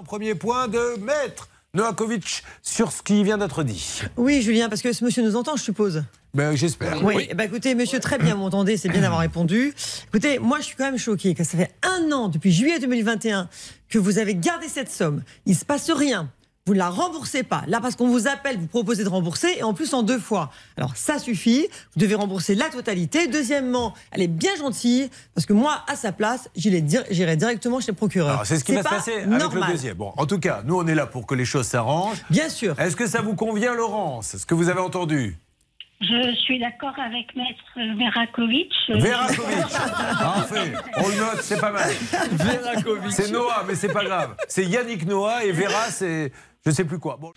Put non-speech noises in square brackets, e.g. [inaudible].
Un premier point de maître Novakovic sur ce qui vient d'être dit. Oui, Julien, parce que ce monsieur nous entend, je suppose. Ben, J'espère. Oui, eh ben, écoutez, monsieur, très bien, vous m'entendez, c'est bien d'avoir répondu. Écoutez, moi, je suis quand même choqué que ça fait un an, depuis juillet 2021, que vous avez gardé cette somme. Il se passe rien. Vous ne la remboursez pas. Là, parce qu'on vous appelle, vous proposez de rembourser, et en plus en deux fois. Alors, ça suffit. Vous devez rembourser la totalité. Deuxièmement, elle est bien gentille, parce que moi, à sa place, j'irai dir- j'irai directement chez le procureur. C'est ce qui va se pas passer avec normal. le deuxième. Bon, en tout cas, nous, on est là pour que les choses s'arrangent. Bien sûr. Est-ce que ça vous convient, Laurence? Ce que vous avez entendu? Je suis d'accord avec Maître Verakovic. Verakovic. [laughs] Parfait. On le note, c'est pas mal. Verakovic. C'est Noah, mais c'est pas grave. C'est Yannick Noah et Vera, c'est je sais plus quoi. Bon.